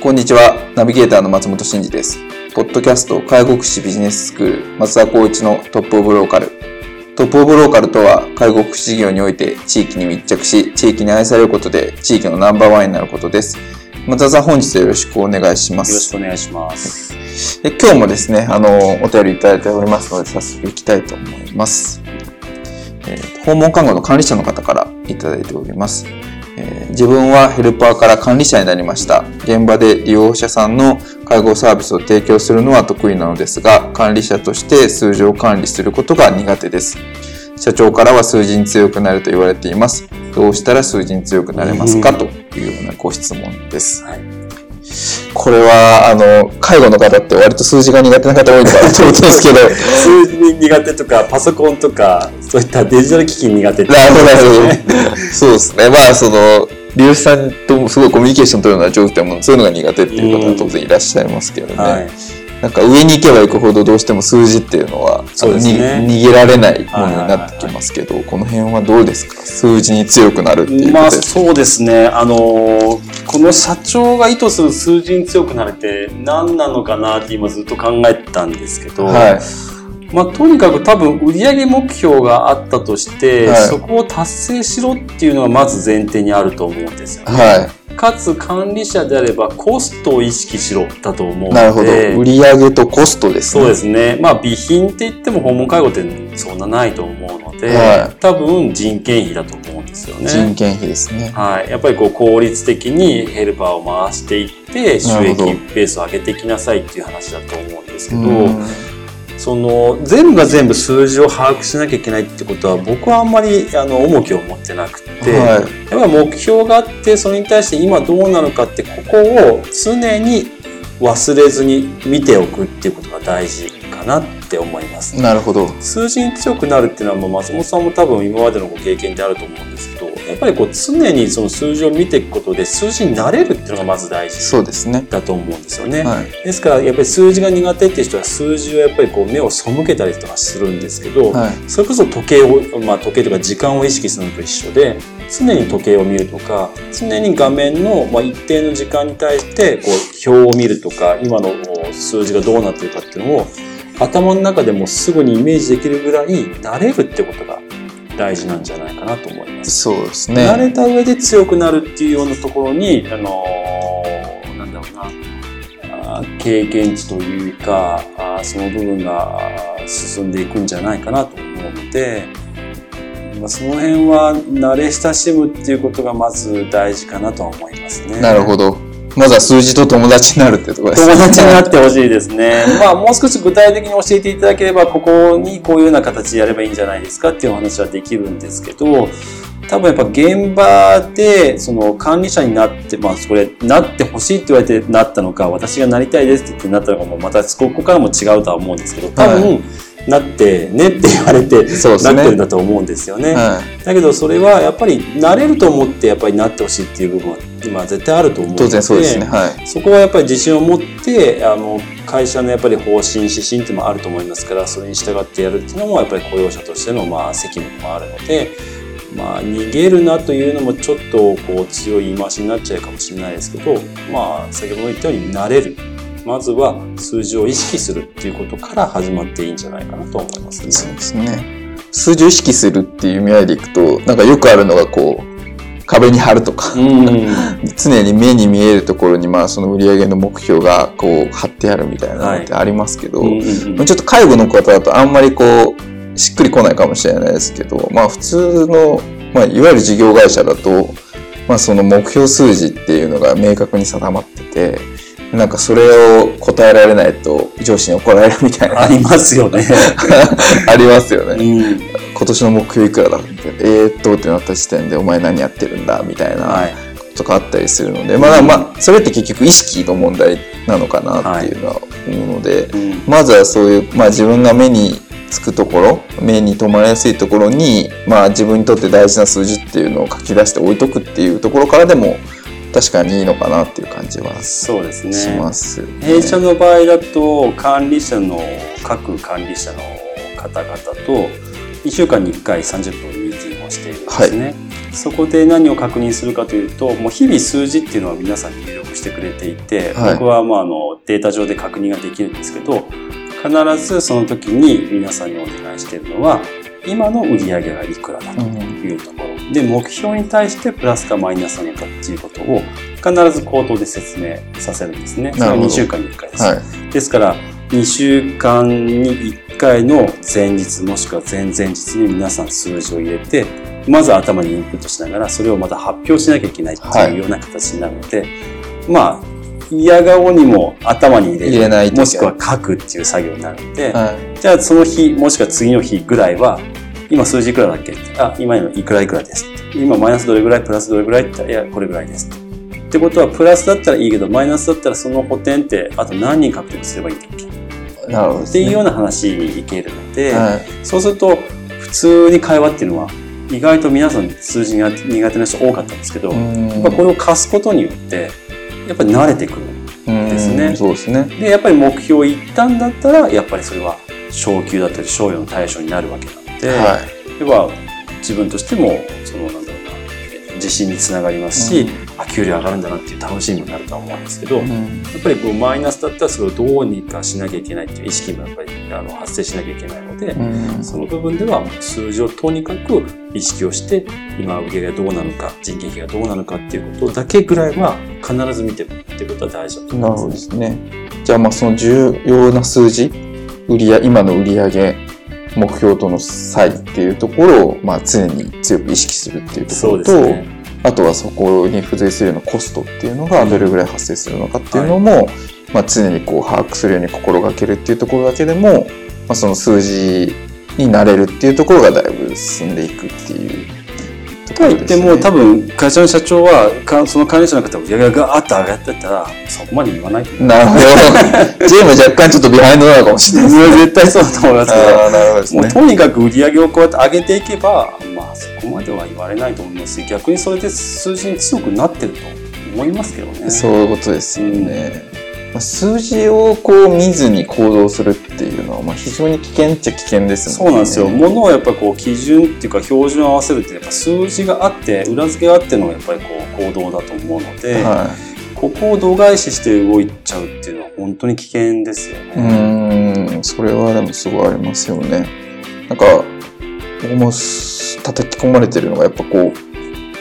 こんにちは。ナビゲーターの松本慎二です。ポッドキャスト介護福祉ビジネススクール松田光一のトップオブローカル。トップオブローカルとは介護福祉事業において地域に密着し、地域に愛されることで地域のナンバーワンになることです。松田さん本日はよろしくお願いします。よろしくお願いします。で今日もですね、あの、お便りいただいておりますので早速行きたいと思います。えー、訪問看護の管理者の方からいただいております。えー、自分はヘルパーから管理者になりました。現場で利用者さんの介護サービスを提供するのは得意なのですが、管理者として数字を管理することが苦手です。社長からは数字に強くなると言われています。どうしたら数字に強くなれますか、というようなご質問です。はいこれは、あの、介護の方って割と数字が苦手な方多いのかなと思ってますけど。数字苦手とか、パソコンとか、そういったデジタル機器苦手なるほど、なるほど。そうですね。まあ、その、利用者さんともすごいコミュニケーション取るのは上手でも、そういうのが苦手っていう方は当然いらっしゃいますけどね。はいなんか上に行けば行くほどどうしても数字っていうのはそうです、ね、逃げられないものになってきますけど、この辺はどうですか？数字に強くなるっていうまあそうですね。あのこの社長が意図する数字に強くなるって何なのかなって今ずっと考えてたんですけど、はいまあ、とにかく多分売上目標があったとして、はい、そこを達成しろっていうのがまず前提にあると思うんですよね。はいかつ管理者であればコストを意識しろだと思うので。なるほど。売上とコストですね。そうですね。まあ備品って言っても訪問介護ってそんなないと思うので、はい、多分人件費だと思うんですよね。人件費ですね。はい。やっぱりこう効率的にヘルパーを回していって収益ペースを上げていきなさいっていう話だと思うんですけど、その全部が全部数字を把握しなきゃいけないってことは僕はあんまりあの重きを持ってなくて、はい、やっぱり目標があってそれに対して今どうなのかってここを常に忘れずに見ておくっていうことが大事かなって思います。なるほど。数字に強くなるっていうのは松本さんも多分今までのご経験であると思うんですけど、やっぱりこう常にその数字を見ていくことで数字になれるっていうのがまず大事そうですねだと思うんですよね。はい、ですからやっぱり数字が苦手っていう人は数字をやっぱりこう目を背けたりとかするんですけど、はい、それこそ時計を、まあ、時計とか時間を意識するのと一緒で常に時計を見るとか常に画面の、まあ、一定の時間に対してこう表を見るとか今の数字がどうなってるかっていうのを頭の中でもすぐにイメージできるぐらい慣れるってことが大事なんじゃないかなと思います。そうですね。慣れた上で強くなるっていうようなところに、あのー、なんだろうな、経験値というか、あその部分が進んでいくんじゃないかなと思うので、まあ、その辺は慣れ親しむっていうことがまず大事かなとは思いますね。なるほど。まずは数字と友達になるってところですね。友達になってほしいですね。まあ、もう少し具体的に教えていただければ、ここにこういうような形でやればいいんじゃないですかっていうお話はできるんですけど、多分やっぱ現場でその管理者になって、まあそれ、なってほしいって言われてなったのか、私がなりたいですって言ってなったのかも、またここからも違うとは思うんですけど、多分、はいなってねって言われて、ね、なってるんだと思うんですよね、はい、だけどそれはやっぱりなれると思ってやっぱりなってほしいっていう部分は今絶対あると思うので当然そうですね、はい、そこはやっぱり自信を持ってあの会社のやっぱり方針指針ってもあると思いますからそれに従ってやるっていうのもやっぱり雇用者としてのまあ責務もあるので。まあ、逃げるなというのもちょっとこう強い言い回しになっちゃうかもしれないですけど、まあ、先ほど言ったように慣れるまずは数字を意識するっていうことから始まっていいんじゃないかなと思いますね。そうですね。数字を意識するっていう意味合いでいくと、なんかよくあるのがこう、壁に貼るとか、うん。常に目に見えるところに、まあ、その売り上げの目標が、こう、貼ってあるみたいなのってありますけど、うんうんまあちょっと介護の方だとあんまりこう、しっくりこないかもしれないですけど、まあ普通の、まあいわゆる事業会社だと、まあその目標数字っていうのが明確に定まってて、なんかそれを答えられないと上司に怒られるみたいな、ありますよね。ありますよね。うん。今年の目標いくらだって、えーっとってなった時点でお前何やってるんだ？みたいなはい。とかあったりするので、まあまあ、それって結局意識の問題なのかなっていうのは思うので、うん。まずはそういう、まあ自分が目につくところ、目に留まりやすいところに、まあ自分にとって大事な数字っていうのを書き出して置いとくっていうところからでも、確かにいいのかなっていう感じはしそうですね。ます、ね。弊社の場合だと管理者の各管理者の方々と1週間に1回30分ミーティングをしているんですね、そこで何を確認するかというともう日々数字っていうのは皆さんに入力してくれていて、はい僕はまああのデータ上で確認ができるんですけど必ずその時に皆さんにお願いしているのは今の売り上げがいくらだというところ、で目標に対してプラスかマイナスなのかっていうことを必ず口頭で説明させるんですね。それはなるほど2週間に1回です。はい。ですから2週間に1回の前日もしくは前々日に皆さん数字を入れてまず頭にインプットしながらそれをまた発表しなきゃいけないってはいいうような形になるので、まあ嫌顔にも頭に入れる入れないともしくは書くっていう作業になるので、はい。じゃあその日もしくは次の日ぐらいは今数字いくらだっけ？あ今のいくらいくらです。今マイナスどれぐらい？プラスどれぐらい？っていやこれぐらいですってことはプラスだったらいいけどマイナスだったらその補填ってあと何人獲得すればいいんだっけ？なるほどね。っていうような話にいけるので、はい。そうすると普通に会話っていうのは意外と皆さん数字が苦手な人多かったんですけど、うんやっぱこれを貸すことによってやっぱり慣れてくるですねうんそうですね。でやっぱり目標いったんだったらやっぱりそれは昇給だったり賞与の対象になるわけなので、は要は自分としてもそのなん自信につながりますし、あ給料上がるんだなっていう楽しみになるとは思うんですけど、やっぱりこうマイナスだったらそれをどうにかしなきゃいけないっていう意識もやっぱりあの発生しなきゃいけないので、うんその部分では数字をとにかく意識をして今売り上げがどうなのか人件費がどうなのかっていうことだけぐらいは必ず見てるっていうことは大事だとなるほど思いま。ですすね。じゃあまあその重要な数字、売りや今の売り上げ、目標との差異っていうところをまあ常に強く意識するっていうところと、ね。あとはそこに付随するようなコストっていうのがどれぐらい発生するのかっていうのも、まあ常にこう把握するように心がけるっていうところだけでも、まあその数字になれるっていうところがだいぶ進んでいくっていうと。は言っても多分会社の社長はかその管理者の方が売り上げがガーッと上がってたらそこまで言わない。なるほど。ジェーム若干ちょっとビハインドなのかもしれないですね。絶対そうだと思いますけどね。もうとにかく売り上げをこうやって上げていけば、まあそこまでは言われないと思いますし、逆にそれで数字に強くなってると思いますけどね。そういうことですよね。まあ数字をこう見ずに行動するっていうのは、まあ、非常に危険っちゃ危険ですもね。そうんなんですよ。ものをやっぱりこう基準っていうか標準を合わせるってやっぱ数字があって裏付けがあってのがやっぱりこう行動だと思うので、はここを度外視して動いちゃうっていうのは本当に危険ですよい。うね。ーん、それはでもすごいありますよね。なんか、僕もす叩き込まれてるのが、やっぱこう、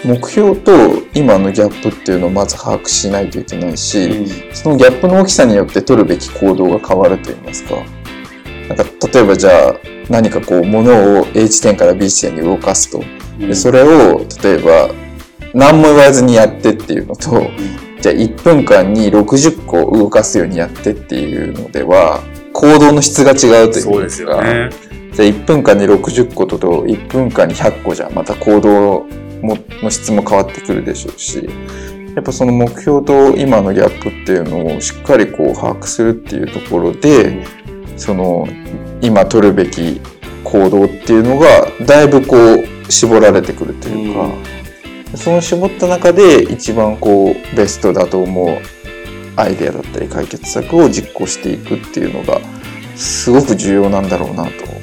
目標と今のギャップっていうのをまず把握しないといけないし、そのギャップの大きさによって取るべき行動が変わると言いますか。なんか、例えばじゃあ、何かこう、物を A 地点から B 地点に動かすと。うんでそれを、例えば、何も言わずにやってっていうのと、じゃあ1分間に60個動かすようにやってっていうのでは、行動の質が違うというそうですよね。じゃあ1分間に60個と1分間に100個じゃまた行動もの質も変わってくるでしょうしやっぱその目標と今のギャップっていうのをしっかりこう把握するっていうところでその今取るべき行動っていうのがだいぶこう絞られてくるというか、その絞った中で一番こうベストだと思うアイデアだったり解決策を実行していくっていうのがすごく重要なんだろうなと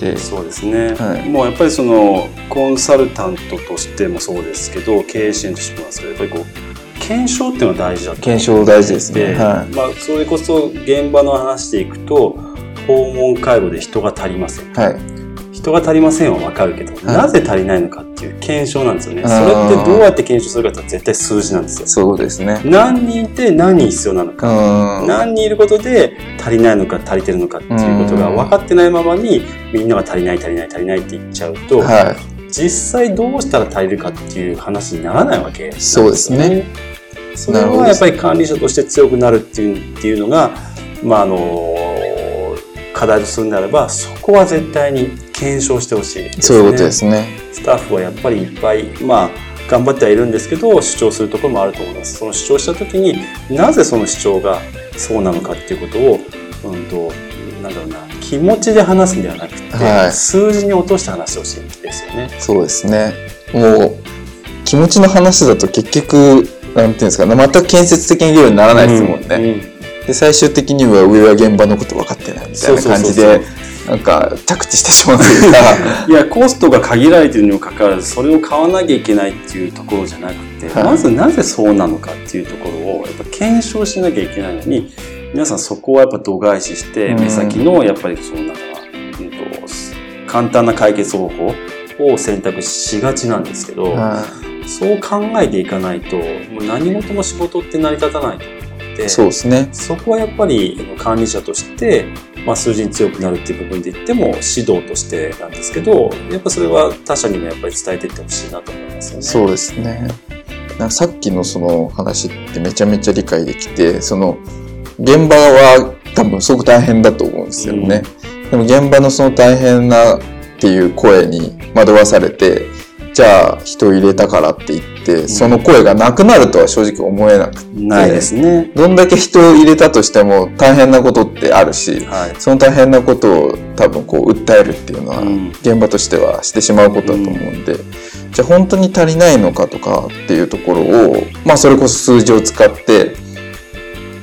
てて。そうですね、はいもうやっぱりそのコンサルタントとしてもそうですけど経営支援としてもそうですけどやっぱりこう検証っていうのは大事だと思検証大事ですね。で、はまあ、それこそ現場の話でいくと訪問介護で人が足りませんい。はい。人が足りませんはわかるけど、いなぜ足りないのかっていう検証なんですよね。あそれーってどうやって検証するかって絶対数字なんですよ。そうですね。何人いて何人必要なのうか。ん。何人いることで足りないのか足りてるのかっていうことが分かってないままにみんなが足りない足りない足りないって言っちゃうと、は実際どうしたら足りるかっていう話にならないわけなんよそうですね。それはやっぱり管理者として強くなるっていうっていうのが、まああの課題とするならばそこは絶対に検証してほしいです、い。そういうことですね。スタッフはやっぱりいっぱいまあ頑張ってはいるんですけど主張するところもあると思いますその主張した時になぜその主張がそうなのかっていうことを、うんと、なんだろうな気持ちで話すんではなくて、はい数字に落として話してほしいんですよね。そうですね。もう、気持ちの話だと結局、なんていうんですか、全く建設的な議論にならないですもんね。うんで、最終的には上は現場のこと分かってないみたいな感じで、なんか着地してしまうというか、いやコストが限られているにもかかわらずそれを買わなきゃいけないっていうところじゃなくて、はい。まずなぜそうなのかっていうところをやっぱ検証しなきゃいけないのに皆さんそこはやっぱ度外視してうん。目先のやっぱりそのなんか、うんと簡単な解決方法を選択しがちなんですけど、はそう考えていかないともう何事も仕事って成り立たないと思っていそうですね。そこはやっぱり管理者として、まあ、数字に強くなるっていう部分で言っても指導としてなんですけどやっぱそれは他者にもやっぱり伝えていってほしいなと思いますよね。そうですね。なんかさっきのその話ってめちゃめちゃ理解できて、その現場は多分すごく大変だと思うんですよね。でも現場のその大変なっていう声に惑わされて、じゃあ人を入れたからって言って、その声がなくなるとは正直思えなくて、ないですね。どんだけ人を入れたとしても大変なことってあるし、はい。その大変なことを多分こう訴えるっていうのはうん現場としてはしてしまうことだと思うんで、じゃあ本当に足りないのかとかっていうところをまあそれこそ数字を使って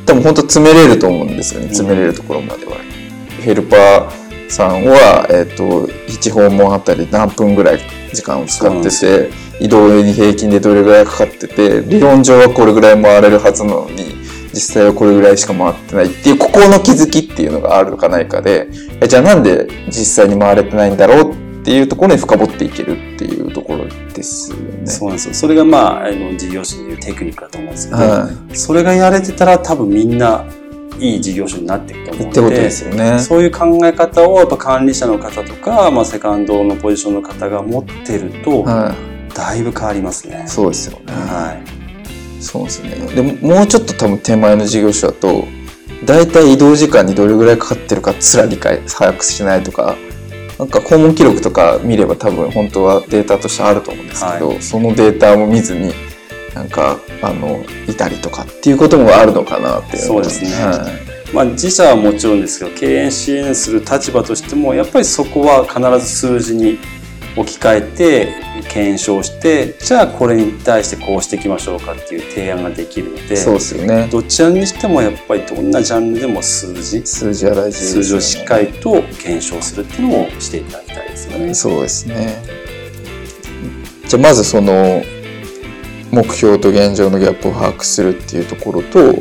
多分本当詰めれると思うんですよねん詰めれるところまでは。ヘルパーさんは、えっと1訪問あたり何分ぐらい時間を使ってて移動に平均でどれぐらいかかってて理論上はこれぐらい回れるはずなのに実際はこれぐらいしか回ってないっていうここの気づきっていうのがあるかないかでえじゃあなんで実際に回れてないんだろうっていうところに深掘っていけるっていうところですよね。そうなんですよ。それがまあ、あの事業者のいうテクニックだと思うんですけど、はそれがやれてたら多分みんないい事業者になっていくと思うい。のってことですよね。そういう考え方をやっぱ管理者の方とか、まあ、セカンドのポジションの方が持ってると、はだいぶ変わりますねい。。そうですよね。はい。そうですね。でも、もうちょっと多分手前の事業者だと、だいたい移動時間にどれぐらいかかってるかすら理解、把握しないとか、なんか訪問記録とか見れば多分本当はデータとしてあると思うんですけど、そのデータも見ずに、なんか、あの、いたりとかっていうこともあるのかなっていうそうですねはいまあ、自社はもちろんですけど、経営支援する立場としても、やっぱりそこは必ず数字に置き換えて、検証して、じゃあこれに対してこうしていきましょうかっていう提案ができるので、そうですよね。どちらにしてもやっぱりどんなジャンルでも数字、数字は大事ですよね。数字をしっかりと検証するっていうのをしていただきたいですよね。そうですね。じゃあまずその目標と現状のギャップを把握するっていうところと、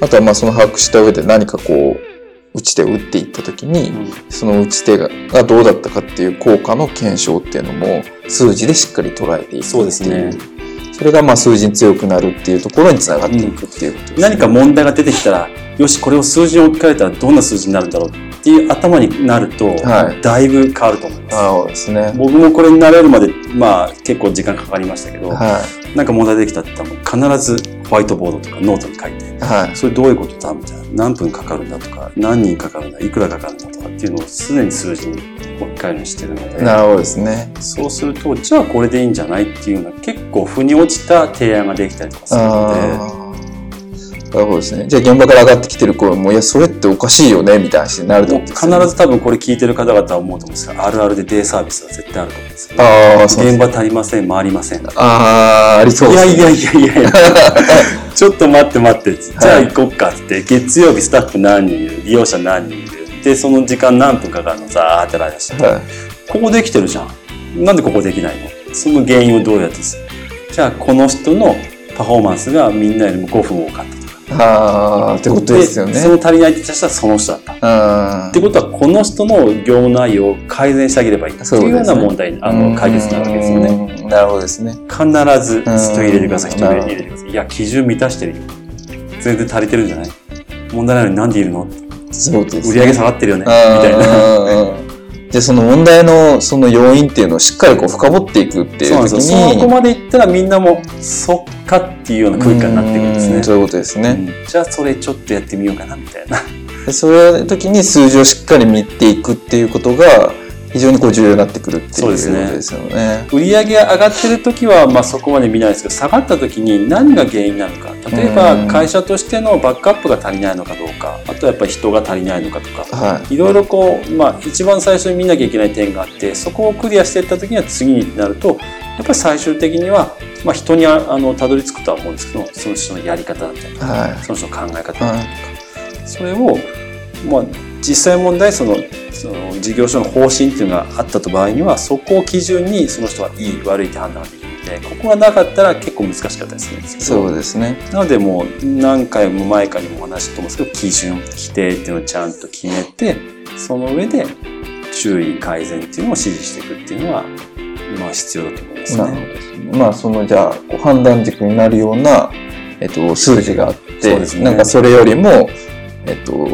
あとはまあその把握した上で何かこう打ち手を打っていった時に、その打ち手ががどうだったかっていう効果の検証っていうのも数字でしっかり捉えていくっていう。そうですねそれがまあ数字に強くなるっていうところにつながっていくっていうことですね。何か問題が出てきたら、よし、これを数字に置き換えたらどんな数字になるんだろうっていう頭になると、はいだいぶ変わると思います。そうですね。僕もこれに慣れるまで、まあ結構時間かかりましたけど、はなんか問題できたって言ったらもう必ずホワイトボードとかノートに書いて、い。はい。それどういうことだみたいな。何分かかるんだとか、何人かかるんだ、いくらかかるんだとかっていうのを常に数字に置き換えるようにしてるので、なるほどですね。そうすると、じゃあこれでいいんじゃないっていうような結構腑に落ちた提案ができたりとかするので。なるほどですね。じゃあ現場から上がってきてる声も、いや、それっておかしいよね、みたいな話になるとですよねず多分これ聞いてる方々は思うと思うんですが、あるあるでデイサービスは絶対あると思うんですよ。ああ、そう現場足りません、回りません。いああ、ありそうです、ね。やいやいやいやいや、ちょっと待って待って、じゃあ行こっかって、月曜日スタッフ何人いる、利用者何人いる、で、その時間何分かかるの、ざーってラインして、はい。ここできてるじゃん。なんでここできないの？その原因をどうやってする？じゃあこの人のパフォーマンスがみんなよりも5分多かったああ、ってことですよね。その足りないって言った人はその人だった。あってことは、この人の業務内容を改善してあげればいいっていうような問題に、あの、解決になるわけですよね。ね。なるほどですね。必ず人入れてください、うん人入れてください。いや、基準満たしてるよ。全然足りてるんじゃない問題ないのになんでいるのそうです、売り上げ下がってるよねみたいな。な。で、その問題のその要因っていうのをしっかりこう深掘っていくっていそうなんう時ですよ。そこに、までいったらみんなも、そっかっていうような空間になってくるんですねうん。そういうことですね。うんじゃあ、それちょっとやってみようかな、みたいな。でそういう時に数字をしっかり見ていくっていうことが非常にこう重要になってくるっていうことそうですよね。売上が上がってる時は、まあ、そこまで見ないですけど下がった時に何が原因なのか例えうんば会社としてのバックアップが足りないのかどうかあとはやっぱり人が足りないのかとかはいろいろこう、まあ、一番最初に見なきゃいけない点があってそこをクリアしていった時には次になるとやっぱり最終的には、まあ、人にああのたどり着くとは思うんですけどその人のやり方だったりとかはい。その人の考え方だったりとか、はい。それを、まあ、実際問題そのその事業所の方針っていうのがあったと場合にはそこを基準にその人はいい悪いって判断ができるのでここがなかったら結構難しかったりするんですけどそうですね。なのでもう何回も前からにもお話ししたと思うんですけど基準規定っていうのをちゃんと決めてその上で注意改善っていうのを指示していくっていうのはまあ必要だと思いますなるほどね。ですね。まあそのじゃあこう判断軸になるような、えっと、数字があって、ねなんかそれよりも、えっと、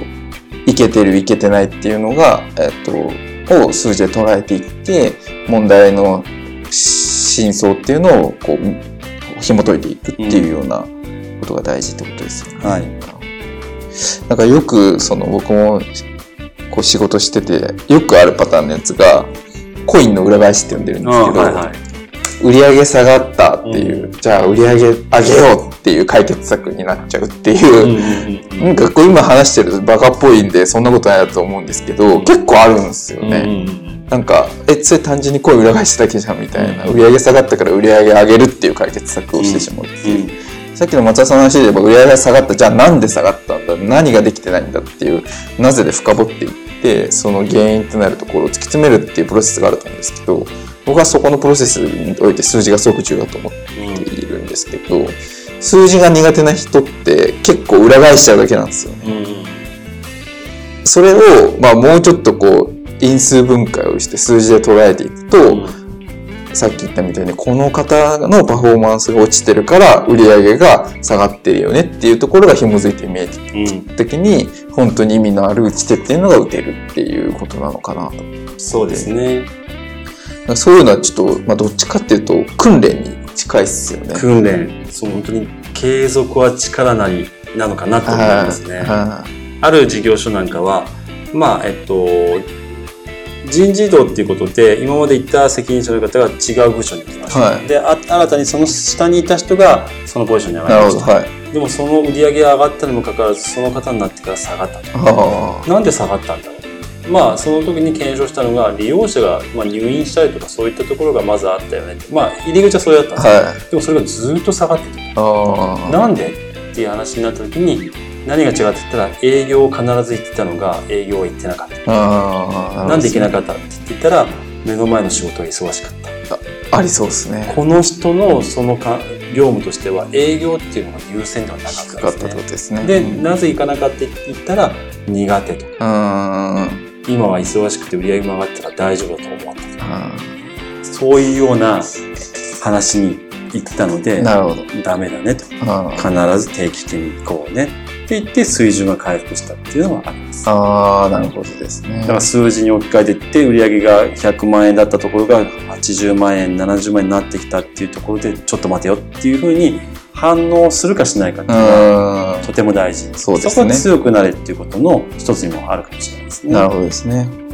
いけてるいけてないっていうのが、えっと、を数字で捉えていって問題の真相っていうのをこう紐解いていくっていうようなことが大事ってことですよね。はいなんかよくその僕もこう仕事しててよくあるパターンのやつがコインの裏返しって呼んでるんですけど、はいはい。売り上げ下がったっていう、うじゃあ売り上げ上げようっていう解決策になっちゃうっていう、うんうんうんなんかこう今話してるバカっぽいんでそんなことないなと思うんですけど、結構あるんですよね。うんうんうん。なんか、え、それ単純に声裏返しだけじゃんみたいな、うん。売り上げ下がったから売り上げ上げるっていう解決策をしてしまうっていう。うんさっきの松田さんの話で言えば売り上げが下がった、じゃあなんで下がったんだ何ができてないんだっていう、なぜで深掘っていって、その原因となるところを突き詰めるっていうプロセスがあると思うんですけど、僕はそこのプロセスにおいて数字がすごく重要だと思っているんですけど、数字が苦手な人って結構裏返しちゃうだけなんですよね。それを、まあもうちょっとこう、因数分解をして数字で捉えていくと、さっき言ったみたいにこの方のパフォーマンスが落ちてるから売り上げが下がってるよねっていうところが紐づいて見えた時に本当に意味のある打ち手っていうのが打てるっていうことなのかなと。そうですね。そういうのはちょっと、まあどっちかっていうと訓練に近いっすよね。訓練、そう本当に継続は力なりなのかなと思いますね。はある事業所なんかは、まあ、えっと、人事異動っていうことで、今までいた責任者の方が違う部署に行きました。はいであ、新たにその下にいた人がそのポジションに上。がりました。はい。でもその売り上げが上がったにもかかわらず、その方になってから下がったなんで下がったんだろうまあその時に検証したのが利用者がまあ入院したりとかそういったところがまずあったよねまあ入り口はそれだったんあ。ですよ、はい。でもそれがずっと下がっててああ。なんで？っていう話になった時に何が違うって言ったら営業を必ず行ってたのが営業は行ってなかった。なんで行けなっかったって言ったら目の前の仕事が忙しかったたありそうですね。この人のそのか業務としては営業っていうのが優先ではなかったんですねことですね。でうんなぜ行かなかったって言ったら苦手とうん。今は忙しくて売り上げも上がったから大丈夫だと思ったそういうような話に行ったのでーなるほど。ダメだねと必ず定期的に行こうねって言って水準が回復したっていうのはありますあー、なるほどですね。だから数字に置き換えていって売り上げが100万円だったところが80万円70万円になってきたっていうところでちょっと待てよっていうふうに反応するかしないかっていうのはうとても大事そうですねそこは強くなれっていうことの一つにもあるかもしれないですん。ねなるほどですね。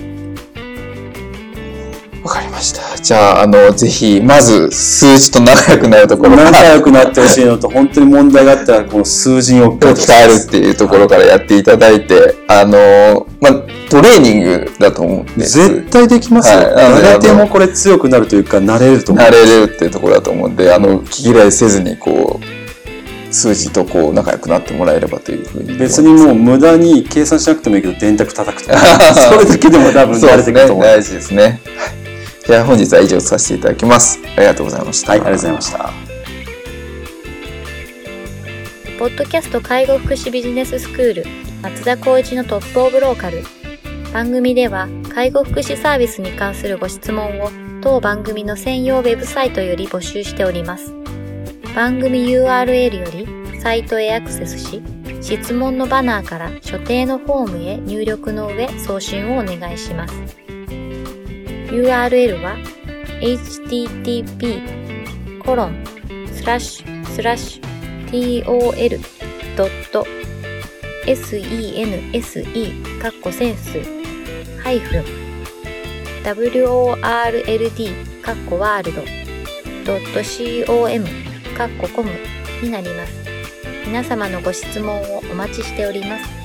じゃあ、あの、ぜひ、まず、数字と仲良くなるところから、仲良くなってほしいのと本当に問題があったらこの数字に置き換えてほしい鍛えるっていうところからやっていただいて、あの、まあ、トレーニングだと思うんです。絶対できますよ。はいなので誰でもこれ強くなるというか、慣れると思う。慣れるっていうところだと思うんで、あの、気嫌いせずに、こう、数字とこう、仲良くなってもらえればというふうに。別にもう無駄に計算しなくてもいいけど、電卓叩くとか。それだけでも多分慣れてくると思う。はい、大事ですね。はいじゃあ本日は以上とさせていただきます。ありがとうございました。ありがとうございました。ポッドキャスト介護福祉ビジネススクール松田光一のトップオブローカル。番組では介護福祉サービスに関するご質問を当番組の専用ウェブサイトより募集しております。番組 URL よりサイトへアクセスし、質問のバナーから所定のフォームへ入力の上送信をお願いします。URL は http コロンスラッシュスラッシュ tol.sense カッコセンスハイフン world カッコワールド .com カッココムになります。皆様のご質問をお待ちしております。